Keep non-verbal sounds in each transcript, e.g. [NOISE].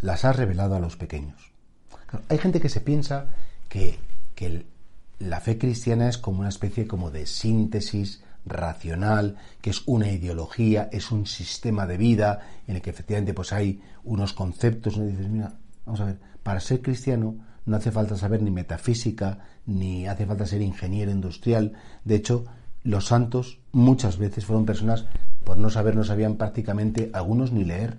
Las has revelado a los pequeños. hay gente que se piensa que, que la fe cristiana es como una especie como de síntesis racional, que es una ideología, es un sistema de vida en el que efectivamente pues hay unos conceptos, uno dices, mira, vamos a ver, para ser cristiano no hace falta saber ni metafísica, ni hace falta ser ingeniero industrial. De hecho, los santos muchas veces fueron personas, por no saber, no sabían prácticamente algunos ni leer.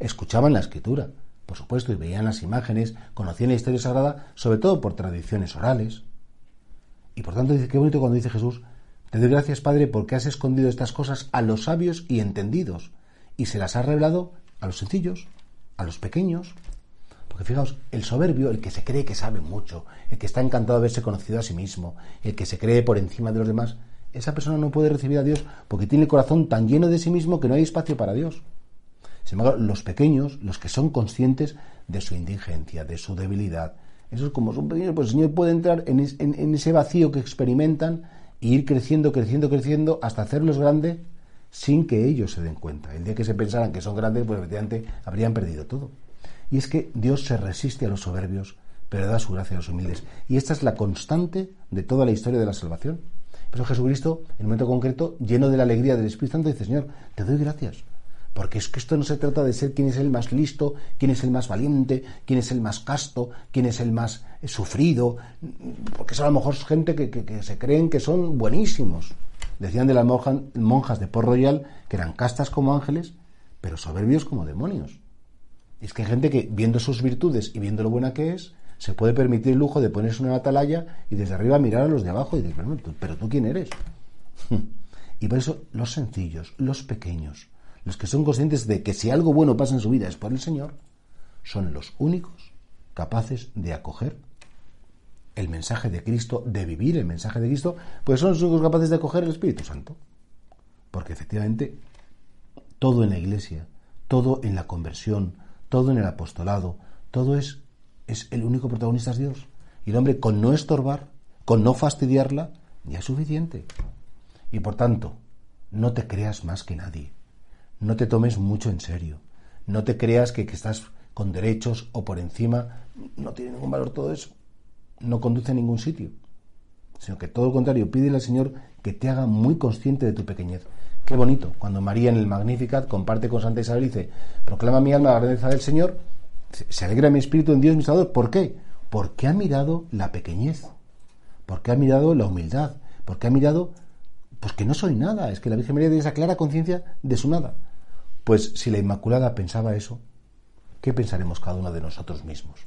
Escuchaban la escritura, por supuesto, y veían las imágenes, conocían la historia sagrada, sobre todo por tradiciones orales. Y por tanto dice, qué bonito cuando dice Jesús, te doy gracias Padre porque has escondido estas cosas a los sabios y entendidos y se las has revelado a los sencillos, a los pequeños. Porque fijaos, el soberbio, el que se cree que sabe mucho, el que está encantado de haberse conocido a sí mismo, el que se cree por encima de los demás, esa persona no puede recibir a Dios porque tiene el corazón tan lleno de sí mismo que no hay espacio para Dios. Sin embargo, los pequeños, los que son conscientes de su indigencia, de su debilidad, esos como son pequeños, pues el Señor puede entrar en, ese vacío que experimentan e ir creciendo, creciendo, creciendo hasta hacerlos grandes sin que ellos se den cuenta. El día que se pensaran que son grandes, pues efectivamente habrían perdido todo. Y es que Dios se resiste a los soberbios, pero da su gracia a los humildes. Y esta es la constante de toda la historia de la salvación. Pero Jesucristo, en un momento concreto, lleno de la alegría del Espíritu Santo, dice, Señor, te doy gracias porque es que esto no se trata de ser quién es el más listo, quién es el más valiente, quién es el más casto, quién es el más eh, sufrido, porque son a lo mejor gente que, se creen que son buenísimos. Decían de las monjas de Port Royal que eran castas como ángeles, pero soberbios como demonios. Es que hay gente que, viendo sus virtudes y viendo lo buena que es, se puede permitir el lujo de ponerse una atalaya y desde arriba mirar a los de abajo y decir, pero tú quién eres. [LAUGHS] y por eso los sencillos, los pequeños, los que son conscientes de que si algo bueno pasa en su vida es por el Señor, son los únicos capaces de acoger el mensaje de Cristo, de vivir el mensaje de Cristo, pues son los únicos capaces de acoger el Espíritu Santo. Porque efectivamente todo en la iglesia, todo en la conversión, todo en el apostolado, todo es, es el único protagonista es Dios. Y el hombre con no estorbar, con no fastidiarla, ya es suficiente. Y por tanto, no te creas más que nadie no te tomes mucho en serio. No te creas que, estás con derechos o por encima. No tiene ningún valor todo eso. No conduce a ningún sitio. Sino que todo lo contrario, pídele al Señor que te haga muy consciente de tu pequeñez. Qué bonito, cuando María en el Magnificat comparte con Santa Isabel y dice, proclama mi alma la grandeza del Señor, se alegra mi espíritu en Dios mi Salvador. ¿Por qué? Porque ha mirado la pequeñez, porque ha mirado la humildad, porque ha mirado pues que no soy nada, es que la Virgen María tiene esa clara conciencia de su nada. Pues si la Inmaculada pensaba eso, ¿qué pensaremos cada uno de nosotros mismos?